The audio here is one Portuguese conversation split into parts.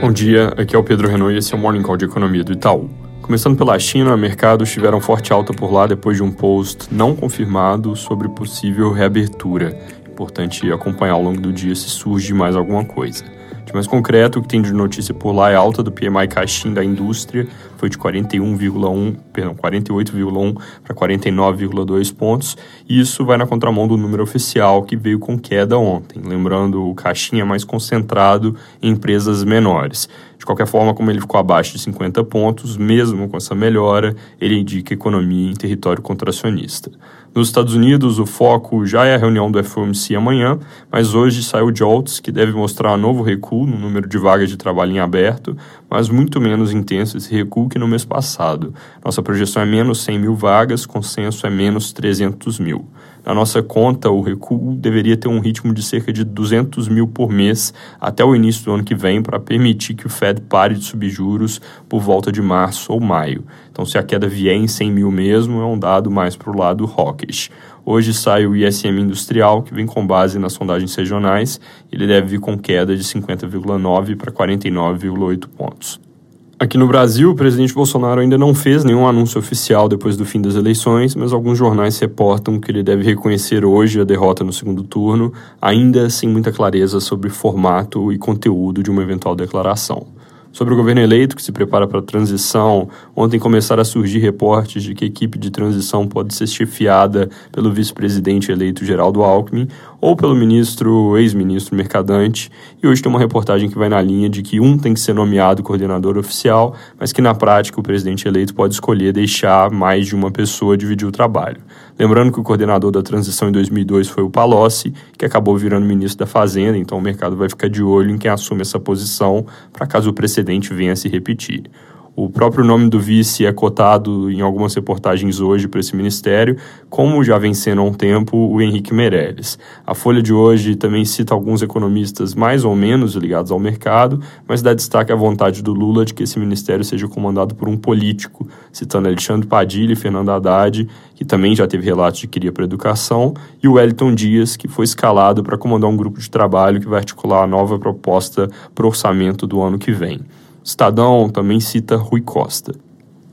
Bom dia, aqui é o Pedro Renault e esse é o Morning Call de Economia do Itaú. Começando pela China, mercados tiveram forte alta por lá depois de um post não confirmado sobre possível reabertura. Importante acompanhar ao longo do dia se surge mais alguma coisa. De mais concreto, o que tem de notícia por lá é alta do PMI Caixin da indústria, foi de 41,1, perdão, 48,1 para 49,2 pontos, e isso vai na contramão do número oficial que veio com queda ontem. Lembrando, o Caixin é mais concentrado em empresas menores. De qualquer forma, como ele ficou abaixo de 50 pontos, mesmo com essa melhora, ele indica economia em território contracionista. Nos Estados Unidos, o foco já é a reunião do FOMC amanhã, mas hoje saiu o JOLTS, que deve mostrar um novo recuo no número de vagas de trabalho em aberto, mas muito menos intenso esse recuo que no mês passado. Nossa projeção é menos 100 mil vagas, consenso é menos 300 mil. Na nossa conta, o recuo deveria ter um ritmo de cerca de 200 mil por mês até o início do ano que vem para permitir que o Fed pare de subir juros por volta de março ou maio. Então, se a queda vier em 100 mil mesmo, é um dado mais para o lado hawkish. Hoje sai o ISM industrial, que vem com base nas sondagens regionais. Ele deve vir com queda de 50,9 para 49,8 pontos. Aqui no Brasil, o presidente Bolsonaro ainda não fez nenhum anúncio oficial depois do fim das eleições, mas alguns jornais reportam que ele deve reconhecer hoje a derrota no segundo turno, ainda sem muita clareza sobre formato e conteúdo de uma eventual declaração. Sobre o governo eleito que se prepara para a transição, ontem começaram a surgir reportes de que a equipe de transição pode ser chefiada pelo vice-presidente eleito Geraldo Alckmin ou pelo ministro, ex-ministro Mercadante, e hoje tem uma reportagem que vai na linha de que um tem que ser nomeado coordenador oficial, mas que na prática o presidente eleito pode escolher deixar mais de uma pessoa dividir o trabalho. Lembrando que o coordenador da transição em 2002 foi o Palocci, que acabou virando ministro da Fazenda, então o mercado vai ficar de olho em quem assume essa posição para caso o precedente venha a se repetir. O próprio nome do vice é cotado em algumas reportagens hoje para esse ministério, como já vem sendo há um tempo o Henrique Meirelles. A Folha de hoje também cita alguns economistas mais ou menos ligados ao mercado, mas dá destaque à vontade do Lula de que esse ministério seja comandado por um político, citando Alexandre Padilha e Fernando Haddad, que também já teve relatos de que iria para a educação, e o Wellington Dias, que foi escalado para comandar um grupo de trabalho que vai articular a nova proposta para o orçamento do ano que vem. Estadão também cita Rui Costa.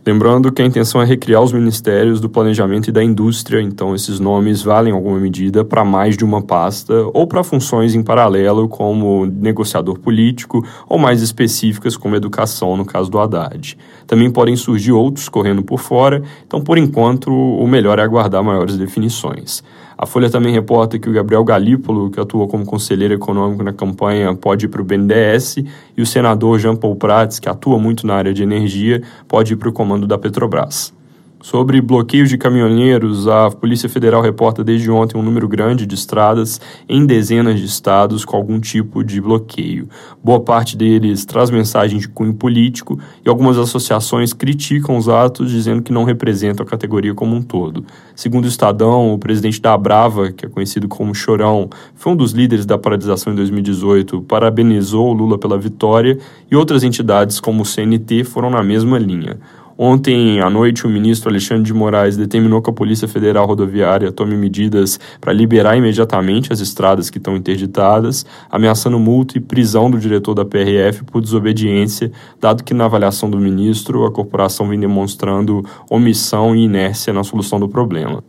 Lembrando que a intenção é recriar os ministérios do planejamento e da indústria, então esses nomes valem em alguma medida para mais de uma pasta ou para funções em paralelo, como negociador político, ou mais específicas, como educação, no caso do Haddad. Também podem surgir outros correndo por fora, então por enquanto o melhor é aguardar maiores definições. A Folha também reporta que o Gabriel Galípolo, que atuou como conselheiro econômico na campanha, pode ir para o BNDES, e o senador Jean Paul Prats, que atua muito na área de energia, pode ir para o comando da Petrobras. Sobre bloqueios de caminhoneiros, a Polícia Federal reporta desde ontem um número grande de estradas em dezenas de estados com algum tipo de bloqueio. Boa parte deles traz mensagem de cunho político e algumas associações criticam os atos, dizendo que não representam a categoria como um todo. Segundo o Estadão, o presidente da Brava, que é conhecido como Chorão, foi um dos líderes da paralisação em 2018, parabenizou Lula pela vitória e outras entidades como o CNT foram na mesma linha. Ontem à noite, o ministro Alexandre de Moraes determinou que a Polícia Federal Rodoviária tome medidas para liberar imediatamente as estradas que estão interditadas, ameaçando multa e prisão do diretor da PRF por desobediência, dado que na avaliação do ministro a corporação vem demonstrando omissão e inércia na solução do problema.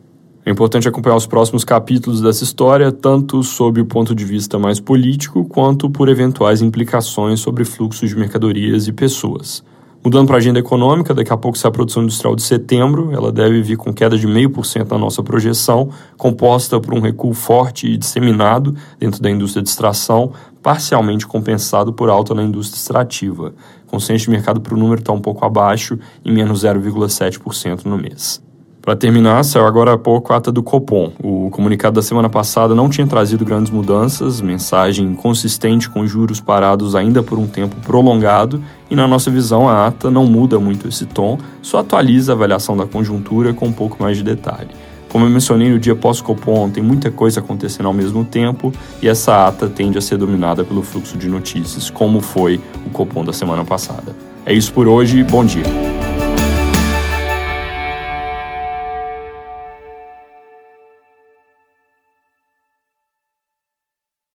É importante acompanhar os próximos capítulos dessa história, tanto sob o ponto de vista mais político, quanto por eventuais implicações sobre fluxos de mercadorias e pessoas. Mudando para a agenda econômica, daqui a pouco sai a produção industrial de setembro, ela deve vir com queda de 0,5% na nossa projeção, composta por um recuo forte e disseminado dentro da indústria de extração, parcialmente compensado por alta na indústria extrativa. Consenso de mercado para o número está um pouco abaixo, em menos 0,7% no mês. Para terminar, saiu agora há pouco a ata do Copom. O comunicado da semana passada não tinha trazido grandes mudanças, mensagem consistente com juros parados ainda por um tempo prolongado, e na nossa visão a ata não muda muito esse tom, só atualiza a avaliação da conjuntura com um pouco mais de detalhe. Como eu mencionei no dia pós-Copom, tem muita coisa acontecendo ao mesmo tempo e essa ata tende a ser dominada pelo fluxo de notícias, como foi o Copom da semana passada. É isso por hoje, bom dia.